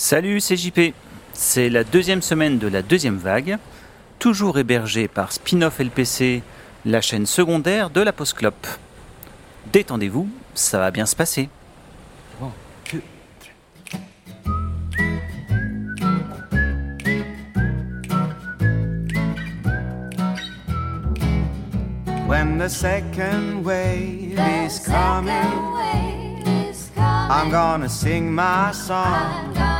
Salut, c'est JP. C'est la deuxième semaine de la deuxième vague, toujours hébergée par Spin-off LPC, la chaîne secondaire de la Post Clop. Détendez-vous, ça va bien se passer. When the second wave is coming, I'm gonna sing my song.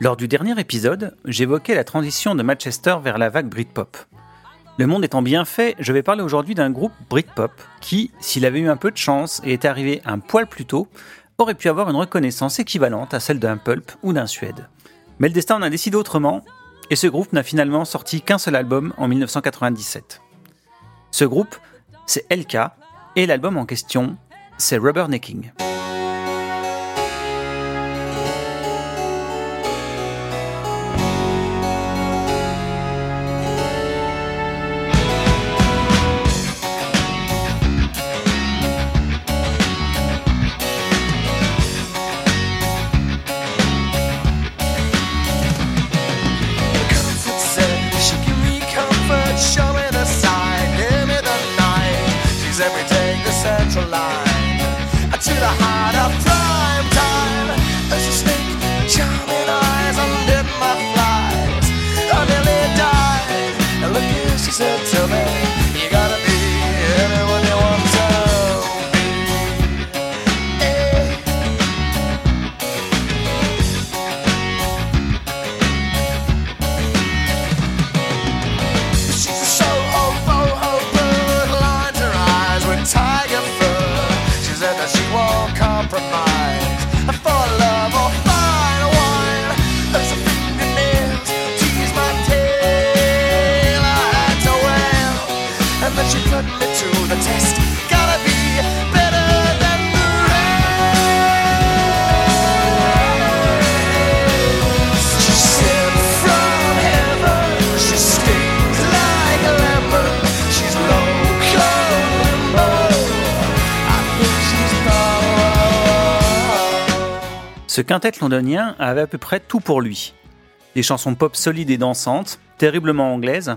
Lors du dernier épisode, j'évoquais la transition de Manchester vers la vague Britpop. Le monde étant bien fait, je vais parler aujourd'hui d'un groupe Britpop qui, s'il avait eu un peu de chance et était arrivé un poil plus tôt, aurait pu avoir une reconnaissance équivalente à celle d'un Pulp ou d'un Suède. Mais le destin en a décidé autrement, et ce groupe n'a finalement sorti qu'un seul album en 1997. Ce groupe, c'est LK, et l'album en question, c'est Rubbernecking. Central line to the heart of prime time. As a snake, charming eyes undid my flies. I nearly died. And look here, she said to me, Ce quintet londonien avait à peu près tout pour lui. Des chansons pop solides et dansantes, terriblement anglaises,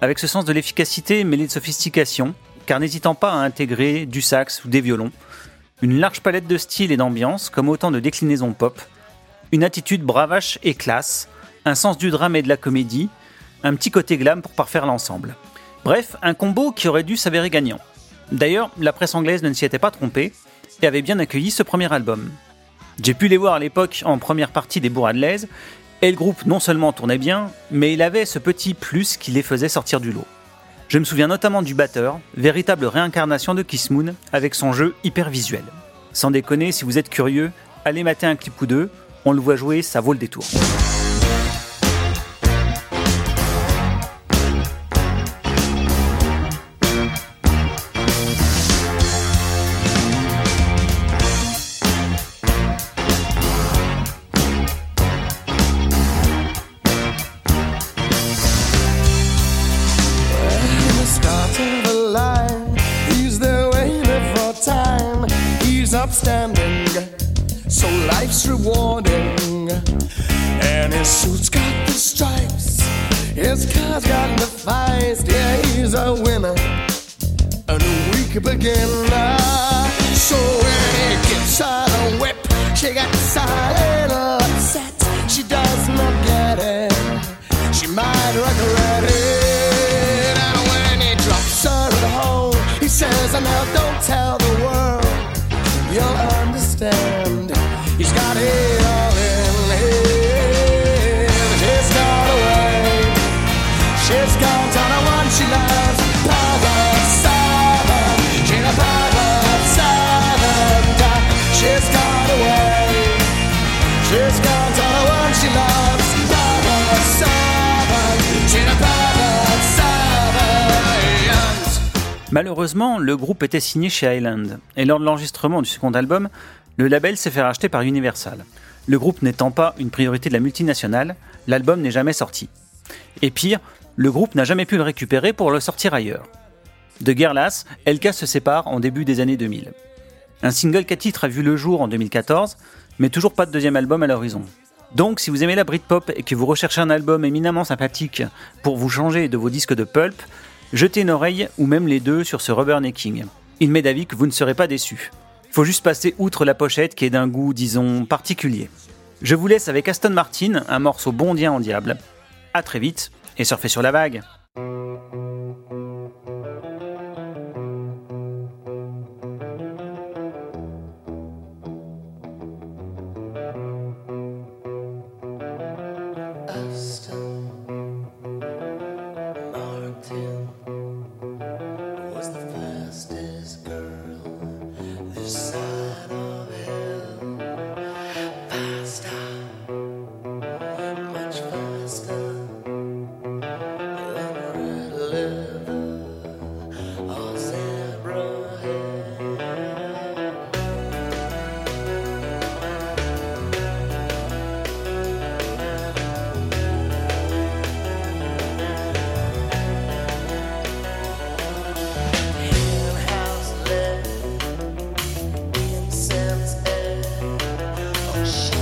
avec ce sens de l'efficacité mêlé de sophistication, car n'hésitant pas à intégrer du sax ou des violons, une large palette de styles et d'ambiance comme autant de déclinaisons pop, une attitude bravache et classe, un sens du drame et de la comédie, un petit côté glam pour parfaire l'ensemble. Bref, un combo qui aurait dû s'avérer gagnant. D'ailleurs, la presse anglaise ne s'y était pas trompée et avait bien accueilli ce premier album. J'ai pu les voir à l'époque en première partie des Bourradelaise, et le groupe non seulement tournait bien, mais il avait ce petit plus qui les faisait sortir du lot. Je me souviens notamment du batteur, véritable réincarnation de Kiss Moon, avec son jeu hyper visuel. Sans déconner, si vous êtes curieux, allez mater un clip ou deux, on le voit jouer, ça vaut le détour. His suit's got the stripes, his car's got the feist. Yeah, he's a winner, and we could begin. So when he gives her the whip, she gets a little upset. She does not get it. She might regret it. And when he drops her at home, he says, "And now don't tell Malheureusement, le groupe était signé chez Island, et lors de l'enregistrement du second album, le label s'est fait racheter par Universal. Le groupe n'étant pas une priorité de la multinationale, l'album n'est jamais sorti. Et pire, le groupe n'a jamais pu le récupérer pour le sortir ailleurs. De guerre lasse, Elka se sépare en début des années 2000. Un single 4 titres a vu le jour en 2014, mais toujours pas de deuxième album à l'horizon. Donc, si vous aimez la Britpop et que vous recherchez un album éminemment sympathique pour vous changer de vos disques de pulp, jetez une oreille ou même les deux sur ce rubbernecking. Il m'est d'avis que vous ne serez pas déçus. Faut juste passer outre la pochette qui est d'un goût, disons, particulier. Je vous laisse avec Aston Martin, un morceau bondien en diable. A très vite et surfez sur la vague. Shh.